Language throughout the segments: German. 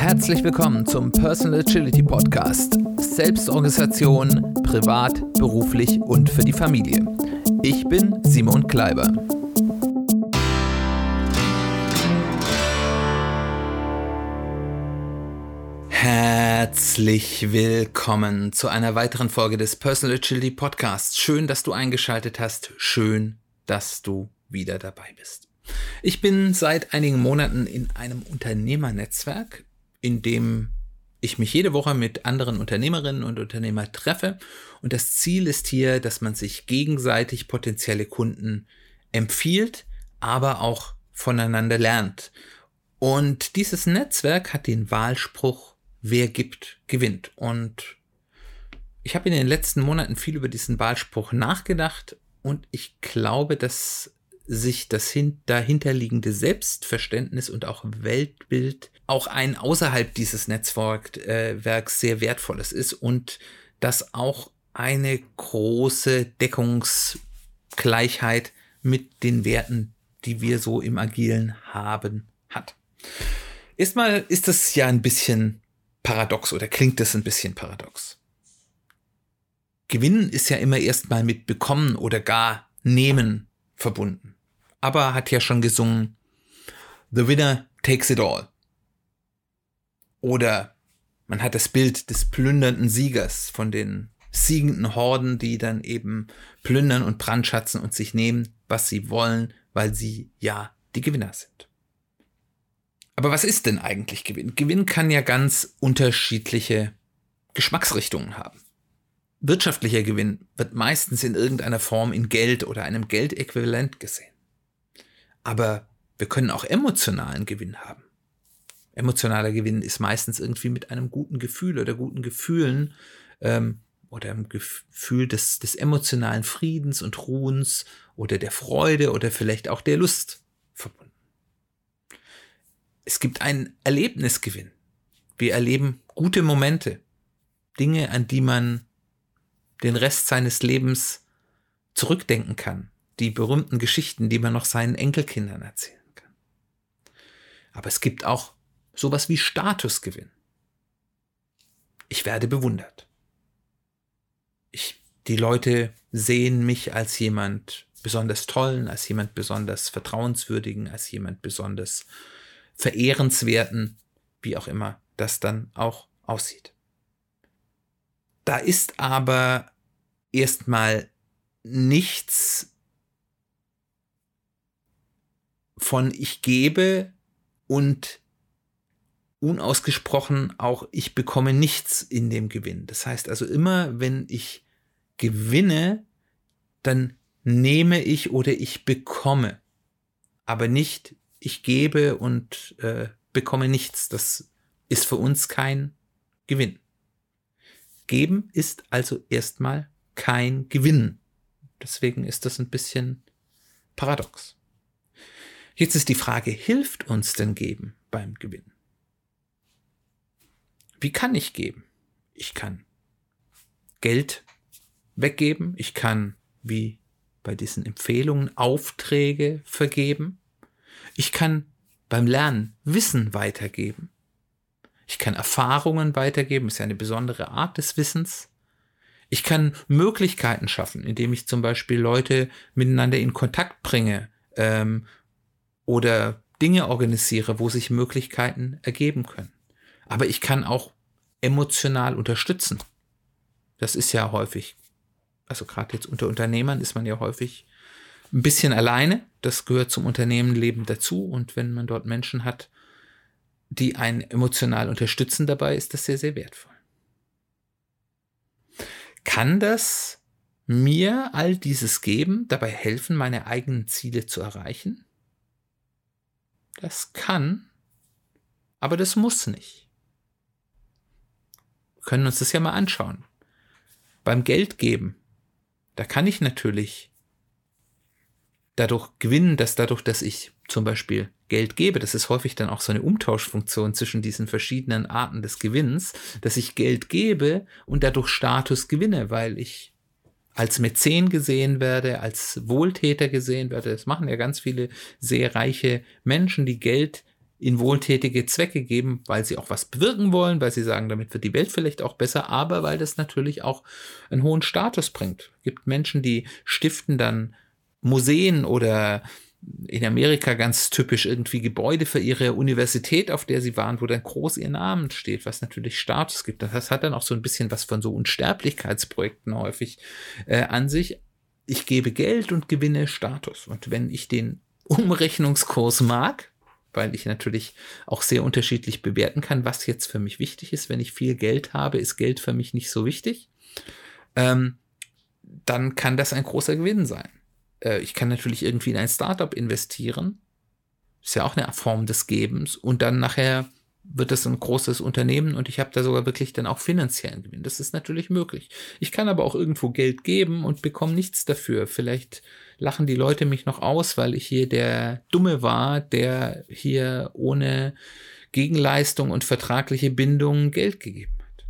Herzlich willkommen zum Personal Agility Podcast. Selbstorganisation, privat, beruflich und für die Familie. Ich bin Simon Kleiber. Herzlich willkommen zu einer weiteren Folge des Personal Agility Podcasts. Schön, dass du eingeschaltet hast. Schön, dass du wieder dabei bist. Ich bin seit einigen Monaten in einem Unternehmernetzwerk, in dem ich mich jede Woche mit anderen Unternehmerinnen und Unternehmern treffe. Und das Ziel ist hier, dass man sich gegenseitig potenzielle Kunden empfiehlt, aber auch voneinander lernt. Und dieses Netzwerk hat den Wahlspruch, wer gibt, gewinnt. Und ich habe in den letzten Monaten viel über diesen Wahlspruch nachgedacht und ich glaube, dass sich das dahinterliegende Selbstverständnis und auch Weltbild auch ein außerhalb dieses Netzwerks äh, sehr wertvolles ist und dass auch eine große Deckungsgleichheit mit den Werten, die wir so im Agilen haben, hat. Erstmal ist das ja ein bisschen paradox oder klingt das ein bisschen paradox. Gewinnen ist ja immer erstmal mit bekommen oder gar nehmen verbunden. Aber hat ja schon gesungen, The winner takes it all. Oder man hat das Bild des plündernden Siegers von den siegenden Horden, die dann eben plündern und brandschatzen und sich nehmen, was sie wollen, weil sie ja die Gewinner sind. Aber was ist denn eigentlich Gewinn? Gewinn kann ja ganz unterschiedliche Geschmacksrichtungen haben. Wirtschaftlicher Gewinn wird meistens in irgendeiner Form in Geld oder einem Geldäquivalent gesehen. Aber wir können auch emotionalen Gewinn haben. Emotionaler Gewinn ist meistens irgendwie mit einem guten Gefühl oder guten Gefühlen ähm, oder einem Gefühl des, des emotionalen Friedens und Ruhens oder der Freude oder vielleicht auch der Lust verbunden. Es gibt einen Erlebnisgewinn. Wir erleben gute Momente, Dinge, an die man den Rest seines Lebens zurückdenken kann die berühmten Geschichten, die man noch seinen Enkelkindern erzählen kann. Aber es gibt auch sowas wie Statusgewinn. Ich werde bewundert. Ich, die Leute sehen mich als jemand besonders tollen, als jemand besonders vertrauenswürdigen, als jemand besonders verehrenswerten, wie auch immer das dann auch aussieht. Da ist aber erstmal nichts von ich gebe und unausgesprochen auch ich bekomme nichts in dem Gewinn. Das heißt also immer, wenn ich gewinne, dann nehme ich oder ich bekomme, aber nicht ich gebe und äh, bekomme nichts. Das ist für uns kein Gewinn. Geben ist also erstmal kein Gewinn. Deswegen ist das ein bisschen paradox. Jetzt ist die Frage, hilft uns denn geben beim Gewinn? Wie kann ich geben? Ich kann Geld weggeben, ich kann, wie bei diesen Empfehlungen, Aufträge vergeben, ich kann beim Lernen Wissen weitergeben, ich kann Erfahrungen weitergeben, ist ja eine besondere Art des Wissens. Ich kann Möglichkeiten schaffen, indem ich zum Beispiel Leute miteinander in Kontakt bringe, ähm, oder Dinge organisiere, wo sich Möglichkeiten ergeben können. Aber ich kann auch emotional unterstützen. Das ist ja häufig, also gerade jetzt unter Unternehmern ist man ja häufig ein bisschen alleine. Das gehört zum Unternehmenleben dazu. Und wenn man dort Menschen hat, die einen emotional unterstützen dabei, ist das sehr, sehr wertvoll. Kann das mir all dieses geben, dabei helfen, meine eigenen Ziele zu erreichen? Das kann, aber das muss nicht. Wir können uns das ja mal anschauen. Beim Geldgeben, da kann ich natürlich dadurch gewinnen, dass dadurch, dass ich zum Beispiel Geld gebe, das ist häufig dann auch so eine Umtauschfunktion zwischen diesen verschiedenen Arten des Gewinns, dass ich Geld gebe und dadurch Status gewinne, weil ich als Mäzen gesehen werde, als Wohltäter gesehen werde. Das machen ja ganz viele sehr reiche Menschen, die Geld in wohltätige Zwecke geben, weil sie auch was bewirken wollen, weil sie sagen, damit wird die Welt vielleicht auch besser, aber weil das natürlich auch einen hohen Status bringt. Es gibt Menschen, die stiften dann Museen oder in Amerika ganz typisch irgendwie Gebäude für ihre Universität, auf der sie waren, wo dann groß ihr Name steht, was natürlich Status gibt. Das hat dann auch so ein bisschen was von so Unsterblichkeitsprojekten häufig äh, an sich. Ich gebe Geld und gewinne Status. Und wenn ich den Umrechnungskurs mag, weil ich natürlich auch sehr unterschiedlich bewerten kann, was jetzt für mich wichtig ist. Wenn ich viel Geld habe, ist Geld für mich nicht so wichtig. Ähm, dann kann das ein großer Gewinn sein. Äh, ich kann natürlich irgendwie in ein Startup investieren. Ist ja auch eine Form des Gebens. Und dann nachher wird das ein großes Unternehmen und ich habe da sogar wirklich dann auch finanziellen Gewinn. Das ist natürlich möglich. Ich kann aber auch irgendwo Geld geben und bekomme nichts dafür. Vielleicht lachen die Leute mich noch aus, weil ich hier der Dumme war, der hier ohne Gegenleistung und vertragliche Bindung Geld gegeben hat.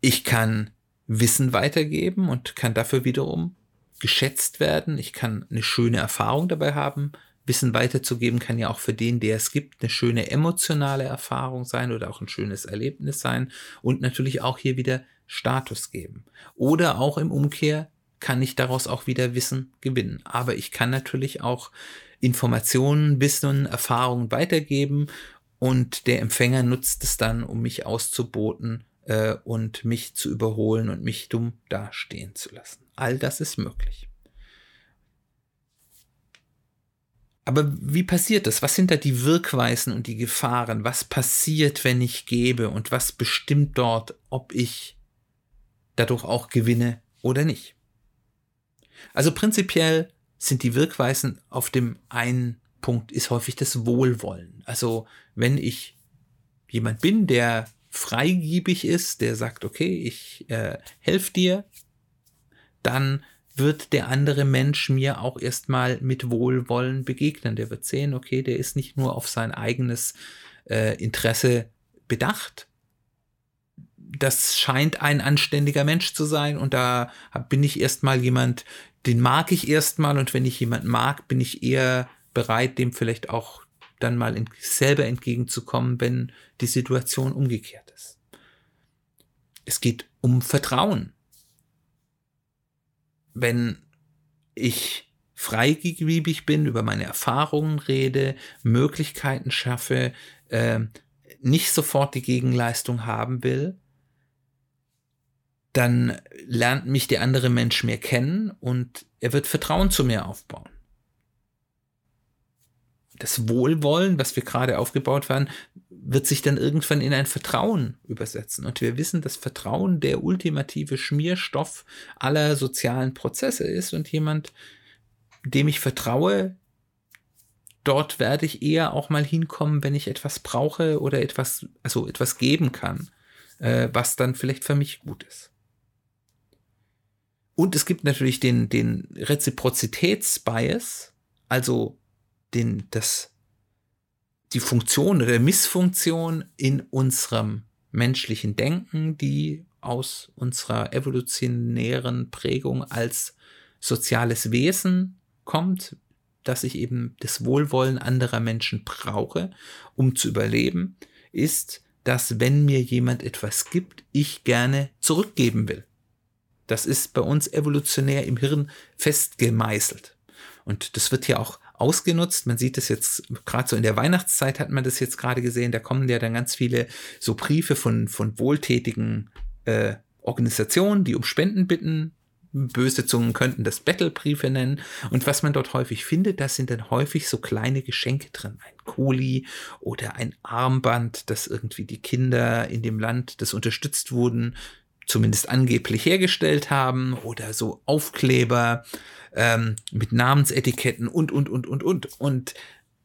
Ich kann Wissen weitergeben und kann dafür wiederum geschätzt werden. Ich kann eine schöne Erfahrung dabei haben. Wissen weiterzugeben kann ja auch für den, der es gibt, eine schöne emotionale Erfahrung sein oder auch ein schönes Erlebnis sein und natürlich auch hier wieder Status geben. Oder auch im Umkehr kann ich daraus auch wieder Wissen gewinnen. Aber ich kann natürlich auch Informationen, Wissen, Erfahrungen weitergeben und der Empfänger nutzt es dann, um mich auszuboten äh, und mich zu überholen und mich dumm dastehen zu lassen. All das ist möglich. Aber wie passiert das? Was sind da die Wirkweisen und die Gefahren? Was passiert, wenn ich gebe? Und was bestimmt dort, ob ich dadurch auch gewinne oder nicht? Also prinzipiell sind die Wirkweisen auf dem einen Punkt ist häufig das Wohlwollen. Also wenn ich jemand bin, der freigiebig ist, der sagt, okay, ich äh, helfe dir, dann wird der andere Mensch mir auch erstmal mit Wohlwollen begegnen. Der wird sehen, okay, der ist nicht nur auf sein eigenes äh, Interesse bedacht. Das scheint ein anständiger Mensch zu sein und da bin ich erstmal jemand, den mag ich erstmal und wenn ich jemanden mag, bin ich eher bereit, dem vielleicht auch dann mal selber entgegenzukommen, wenn die Situation umgekehrt. Es geht um Vertrauen. Wenn ich freigebig bin, über meine Erfahrungen rede, Möglichkeiten schaffe, äh, nicht sofort die Gegenleistung haben will, dann lernt mich der andere Mensch mehr kennen und er wird Vertrauen zu mir aufbauen. Das Wohlwollen, was wir gerade aufgebaut waren, wird sich dann irgendwann in ein Vertrauen übersetzen. Und wir wissen, dass Vertrauen der ultimative Schmierstoff aller sozialen Prozesse ist und jemand, dem ich vertraue, dort werde ich eher auch mal hinkommen, wenn ich etwas brauche oder etwas, also etwas geben kann, äh, was dann vielleicht für mich gut ist. Und es gibt natürlich den, den Reziprozitätsbias, also den, das, die Funktion oder Missfunktion in unserem menschlichen Denken, die aus unserer evolutionären Prägung als soziales Wesen kommt, dass ich eben das Wohlwollen anderer Menschen brauche, um zu überleben, ist, dass wenn mir jemand etwas gibt, ich gerne zurückgeben will. Das ist bei uns evolutionär im Hirn festgemeißelt. Und das wird ja auch ausgenutzt. Man sieht es jetzt, gerade so in der Weihnachtszeit hat man das jetzt gerade gesehen, da kommen ja dann ganz viele so Briefe von, von wohltätigen äh, Organisationen, die um Spenden bitten. Böse Zungen könnten das Battlebriefe nennen. Und was man dort häufig findet, das sind dann häufig so kleine Geschenke drin. Ein Kuli oder ein Armband, das irgendwie die Kinder in dem Land, das unterstützt wurden, zumindest angeblich hergestellt haben. Oder so Aufkleber ähm, mit Namensetiketten und, und, und, und, und. Und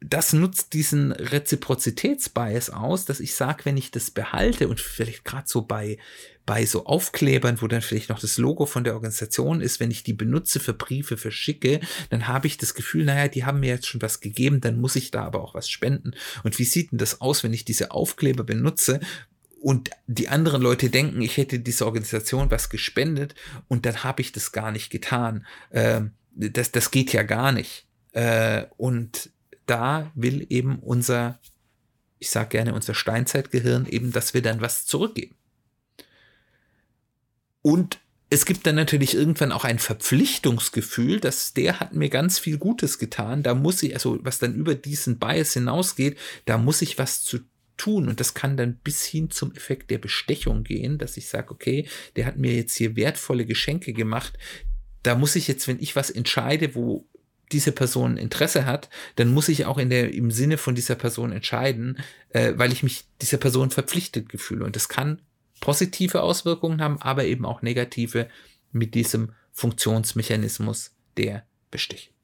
das nutzt diesen Reziprozitätsbias aus, dass ich sage, wenn ich das behalte und vielleicht gerade so bei, bei so Aufklebern, wo dann vielleicht noch das Logo von der Organisation ist, wenn ich die benutze für Briefe verschicke, dann habe ich das Gefühl, naja, die haben mir jetzt schon was gegeben, dann muss ich da aber auch was spenden. Und wie sieht denn das aus, wenn ich diese Aufkleber benutze, und die anderen Leute denken, ich hätte dieser Organisation was gespendet und dann habe ich das gar nicht getan. Ähm, das, das geht ja gar nicht. Äh, und da will eben unser, ich sage gerne unser Steinzeitgehirn eben, dass wir dann was zurückgeben. Und es gibt dann natürlich irgendwann auch ein Verpflichtungsgefühl, dass der hat mir ganz viel Gutes getan. Da muss ich, also was dann über diesen Bias hinausgeht, da muss ich was zu tun. Und das kann dann bis hin zum Effekt der Bestechung gehen, dass ich sage, okay, der hat mir jetzt hier wertvolle Geschenke gemacht. Da muss ich jetzt, wenn ich was entscheide, wo diese Person Interesse hat, dann muss ich auch in der, im Sinne von dieser Person entscheiden, äh, weil ich mich dieser Person verpflichtet gefühle. Und das kann positive Auswirkungen haben, aber eben auch negative mit diesem Funktionsmechanismus der Bestechung.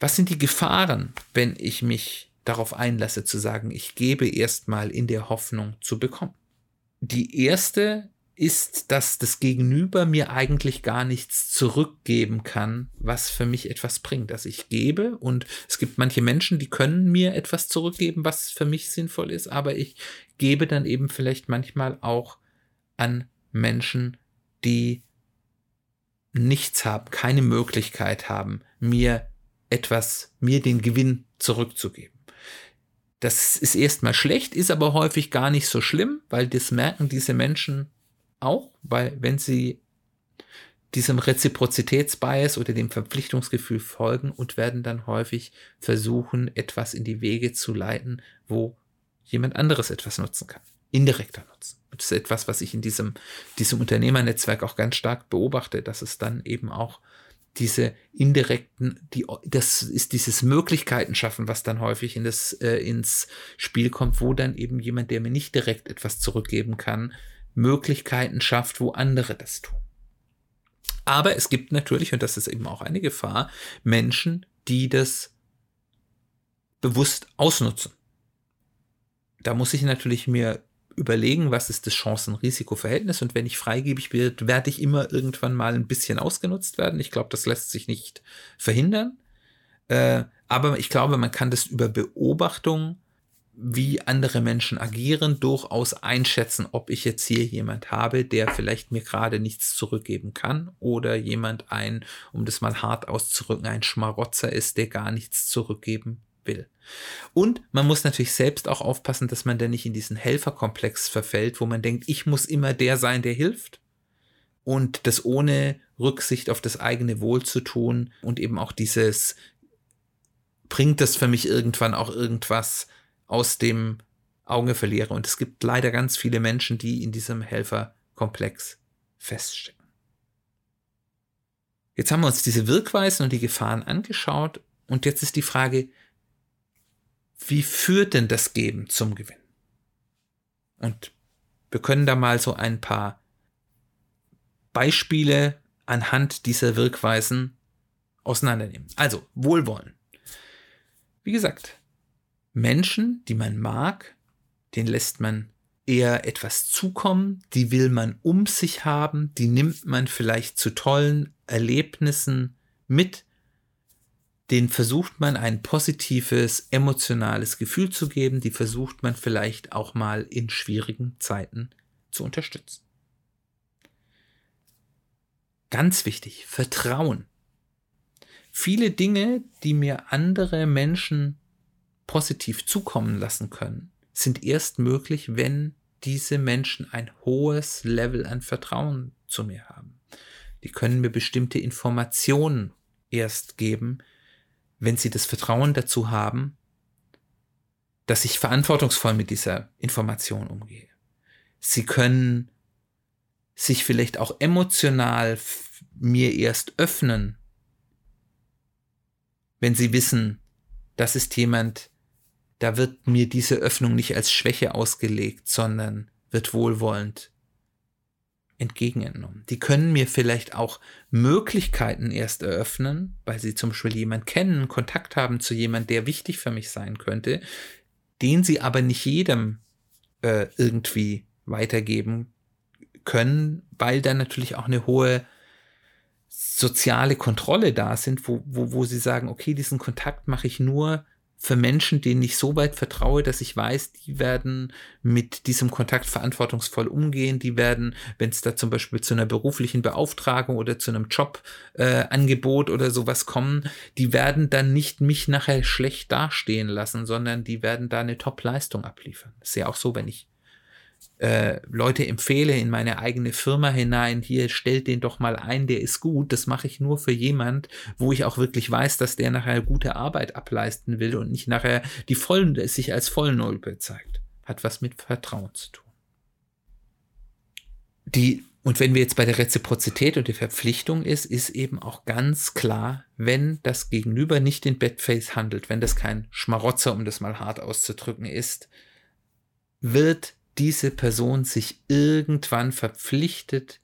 Was sind die Gefahren, wenn ich mich darauf einlasse zu sagen, ich gebe erstmal in der Hoffnung zu bekommen? Die erste ist, dass das Gegenüber mir eigentlich gar nichts zurückgeben kann, was für mich etwas bringt. dass ich gebe und es gibt manche Menschen, die können mir etwas zurückgeben, was für mich sinnvoll ist, aber ich gebe dann eben vielleicht manchmal auch an Menschen, die nichts haben, keine Möglichkeit haben, mir etwas, mir den Gewinn zurückzugeben. Das ist erstmal schlecht, ist aber häufig gar nicht so schlimm, weil das merken diese Menschen auch, weil wenn sie diesem Reziprozitätsbias oder dem Verpflichtungsgefühl folgen und werden dann häufig versuchen, etwas in die Wege zu leiten, wo jemand anderes etwas nutzen kann. Indirekter Nutzen. Das ist etwas, was ich in diesem, diesem Unternehmernetzwerk auch ganz stark beobachte, dass es dann eben auch diese indirekten, die, das ist dieses Möglichkeiten schaffen, was dann häufig in das, äh, ins Spiel kommt, wo dann eben jemand, der mir nicht direkt etwas zurückgeben kann, Möglichkeiten schafft, wo andere das tun. Aber es gibt natürlich, und das ist eben auch eine Gefahr, Menschen, die das bewusst ausnutzen. Da muss ich natürlich mir überlegen, was ist das Chancen-Risiko-Verhältnis und wenn ich freigebig bin, werde ich immer irgendwann mal ein bisschen ausgenutzt werden. Ich glaube, das lässt sich nicht verhindern. Äh, aber ich glaube, man kann das über Beobachtung wie andere Menschen agieren, durchaus einschätzen, ob ich jetzt hier jemand habe, der vielleicht mir gerade nichts zurückgeben kann oder jemand ein, um das mal hart auszurücken, ein Schmarotzer ist, der gar nichts zurückgeben will. Und man muss natürlich selbst auch aufpassen, dass man da nicht in diesen Helferkomplex verfällt, wo man denkt, ich muss immer der sein, der hilft. Und das ohne Rücksicht auf das eigene Wohl zu tun und eben auch dieses, bringt das für mich irgendwann auch irgendwas, aus dem Auge verliere. Und es gibt leider ganz viele Menschen, die in diesem Helferkomplex feststecken. Jetzt haben wir uns diese Wirkweisen und die Gefahren angeschaut und jetzt ist die Frage, wie führt denn das Geben zum Gewinn? Und wir können da mal so ein paar Beispiele anhand dieser Wirkweisen auseinandernehmen. Also, Wohlwollen. Wie gesagt, Menschen, die man mag, den lässt man eher etwas zukommen, die will man um sich haben, die nimmt man vielleicht zu tollen Erlebnissen mit, den versucht man ein positives, emotionales Gefühl zu geben, die versucht man vielleicht auch mal in schwierigen Zeiten zu unterstützen. Ganz wichtig, Vertrauen. Viele Dinge, die mir andere Menschen positiv zukommen lassen können, sind erst möglich, wenn diese Menschen ein hohes Level an Vertrauen zu mir haben. Die können mir bestimmte Informationen erst geben, wenn sie das Vertrauen dazu haben, dass ich verantwortungsvoll mit dieser Information umgehe. Sie können sich vielleicht auch emotional mir erst öffnen, wenn sie wissen, das ist jemand, da wird mir diese Öffnung nicht als Schwäche ausgelegt, sondern wird wohlwollend entgegengenommen. Die können mir vielleicht auch Möglichkeiten erst eröffnen, weil sie zum Beispiel jemand kennen, Kontakt haben zu jemand, der wichtig für mich sein könnte, den sie aber nicht jedem äh, irgendwie weitergeben können, weil dann natürlich auch eine hohe soziale Kontrolle da sind, wo, wo, wo sie sagen, okay, diesen Kontakt mache ich nur, für Menschen, denen ich so weit vertraue, dass ich weiß, die werden mit diesem Kontakt verantwortungsvoll umgehen. Die werden, wenn es da zum Beispiel zu einer beruflichen Beauftragung oder zu einem Jobangebot äh, oder sowas kommen, die werden dann nicht mich nachher schlecht dastehen lassen, sondern die werden da eine Top-Leistung abliefern. Das ist ja auch so, wenn ich äh, Leute empfehle in meine eigene Firma hinein, hier stellt den doch mal ein, der ist gut. Das mache ich nur für jemand, wo ich auch wirklich weiß, dass der nachher gute Arbeit ableisten will und nicht nachher die vollen, sich als Vollnull zeigt. Hat was mit Vertrauen zu tun. Die, und wenn wir jetzt bei der Reziprozität und der Verpflichtung ist, ist eben auch ganz klar, wenn das Gegenüber nicht in Bedface handelt, wenn das kein Schmarotzer, um das mal hart auszudrücken, ist, wird diese Person sich irgendwann verpflichtet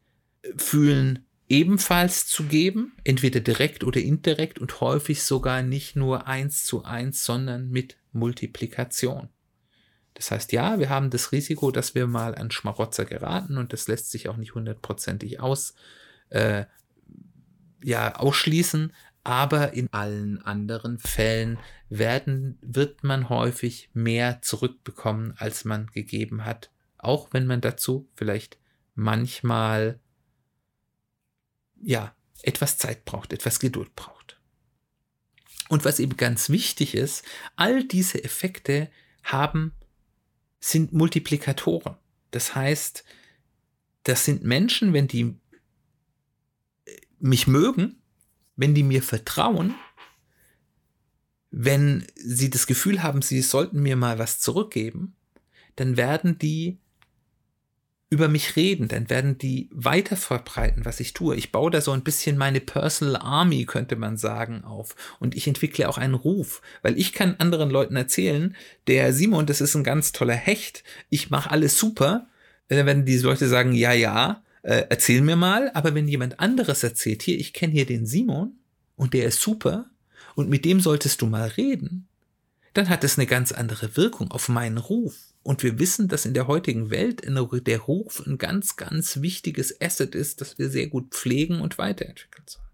fühlen, ebenfalls zu geben, entweder direkt oder indirekt und häufig sogar nicht nur eins zu eins, sondern mit Multiplikation. Das heißt, ja, wir haben das Risiko, dass wir mal an Schmarotzer geraten und das lässt sich auch nicht hundertprozentig aus, äh, ja, ausschließen, aber in allen anderen Fällen werden, wird man häufig mehr zurückbekommen, als man gegeben hat, auch wenn man dazu vielleicht manchmal ja etwas Zeit braucht, etwas Geduld braucht. Und was eben ganz wichtig ist, all diese Effekte haben sind Multiplikatoren. Das heißt, das sind Menschen, wenn die mich mögen, wenn die mir vertrauen, wenn sie das Gefühl haben, sie sollten mir mal was zurückgeben, dann werden die über mich reden, dann werden die weiter verbreiten, was ich tue. Ich baue da so ein bisschen meine Personal Army, könnte man sagen, auf. Und ich entwickle auch einen Ruf, weil ich kann anderen Leuten erzählen, der Simon, das ist ein ganz toller Hecht, ich mache alles super. Dann werden die Leute sagen, ja, ja, äh, erzähl mir mal, aber wenn jemand anderes erzählt, hier, ich kenne hier den Simon und der ist super und mit dem solltest du mal reden, dann hat es eine ganz andere Wirkung auf meinen Ruf. Und wir wissen, dass in der heutigen Welt der Ruf ein ganz, ganz wichtiges Asset ist, das wir sehr gut pflegen und weiterentwickeln sollen.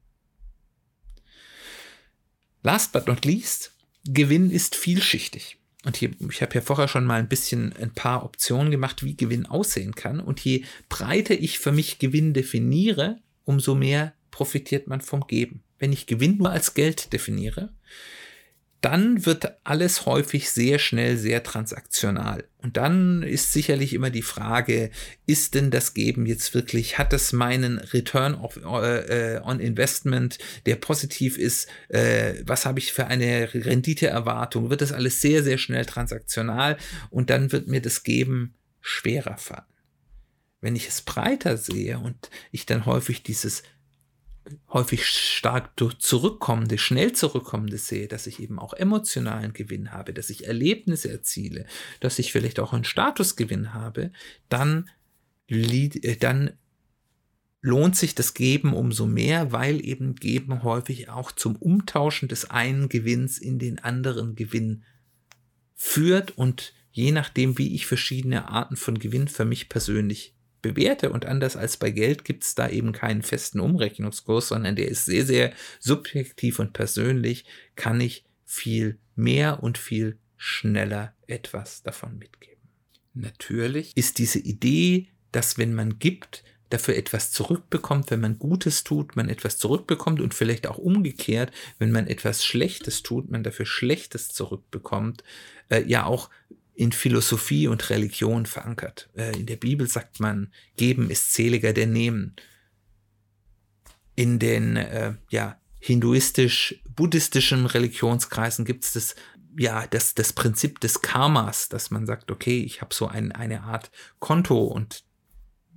Last but not least, Gewinn ist vielschichtig. Und hier, ich habe ja vorher schon mal ein bisschen ein paar Optionen gemacht, wie Gewinn aussehen kann. Und je breiter ich für mich Gewinn definiere, umso mehr profitiert man vom Geben. Wenn ich Gewinn nur als Geld definiere, dann wird alles häufig sehr schnell sehr transaktional. Und dann ist sicherlich immer die Frage, ist denn das Geben jetzt wirklich, hat es meinen Return of, äh, on Investment, der positiv ist, äh, was habe ich für eine Renditeerwartung, wird das alles sehr, sehr schnell transaktional und dann wird mir das Geben schwerer fallen. Wenn ich es breiter sehe und ich dann häufig dieses häufig stark zurückkommende, schnell zurückkommende sehe, dass ich eben auch emotionalen Gewinn habe, dass ich Erlebnisse erziele, dass ich vielleicht auch einen Statusgewinn habe, dann, äh, dann lohnt sich das Geben umso mehr, weil eben Geben häufig auch zum Umtauschen des einen Gewinns in den anderen Gewinn führt und je nachdem, wie ich verschiedene Arten von Gewinn für mich persönlich bewerte. Und anders als bei Geld gibt es da eben keinen festen Umrechnungskurs, sondern der ist sehr, sehr subjektiv und persönlich, kann ich viel mehr und viel schneller etwas davon mitgeben. Natürlich. Ist diese Idee, dass wenn man gibt, dafür etwas zurückbekommt, wenn man Gutes tut, man etwas zurückbekommt und vielleicht auch umgekehrt, wenn man etwas Schlechtes tut, man dafür Schlechtes zurückbekommt, äh, ja auch in Philosophie und Religion verankert. Äh, in der Bibel sagt man, geben ist seliger denn nehmen. In den äh, ja, hinduistisch-buddhistischen Religionskreisen gibt es das, ja, das, das Prinzip des Karmas, dass man sagt, okay, ich habe so ein, eine Art Konto und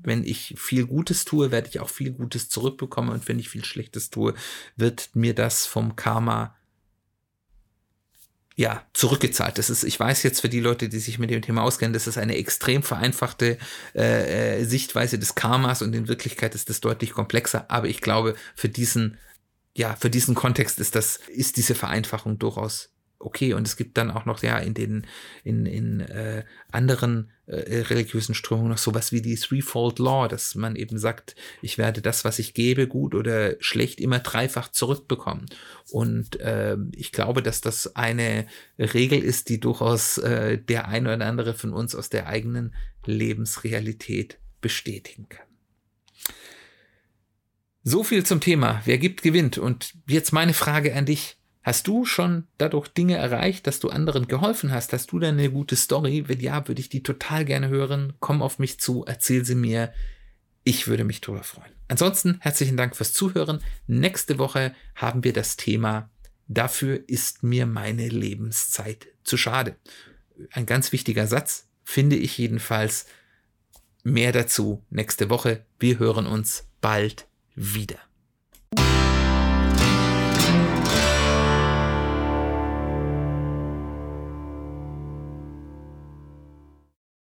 wenn ich viel Gutes tue, werde ich auch viel Gutes zurückbekommen und wenn ich viel Schlechtes tue, wird mir das vom Karma ja, zurückgezahlt. Das ist, ich weiß jetzt für die Leute, die sich mit dem Thema auskennen, das ist eine extrem vereinfachte äh, äh, Sichtweise des Karmas und in Wirklichkeit ist das deutlich komplexer. Aber ich glaube, für diesen, ja, für diesen Kontext ist das, ist diese Vereinfachung durchaus okay. Und es gibt dann auch noch ja in den in, in äh, anderen äh, religiösen Strömungen noch sowas wie die Threefold Law, dass man eben sagt, ich werde das, was ich gebe, gut oder schlecht, immer dreifach zurückbekommen. Und äh, ich glaube, dass das eine Regel ist, die durchaus äh, der eine oder andere von uns aus der eigenen Lebensrealität bestätigen kann. So viel zum Thema. Wer gibt, gewinnt. Und jetzt meine Frage an dich. Hast du schon dadurch Dinge erreicht, dass du anderen geholfen hast? Hast du da eine gute Story? Wenn ja, würde ich die total gerne hören. Komm auf mich zu, erzähl sie mir. Ich würde mich darüber freuen. Ansonsten herzlichen Dank fürs Zuhören. Nächste Woche haben wir das Thema Dafür ist mir meine Lebenszeit zu schade. Ein ganz wichtiger Satz, finde ich jedenfalls. Mehr dazu nächste Woche. Wir hören uns bald wieder.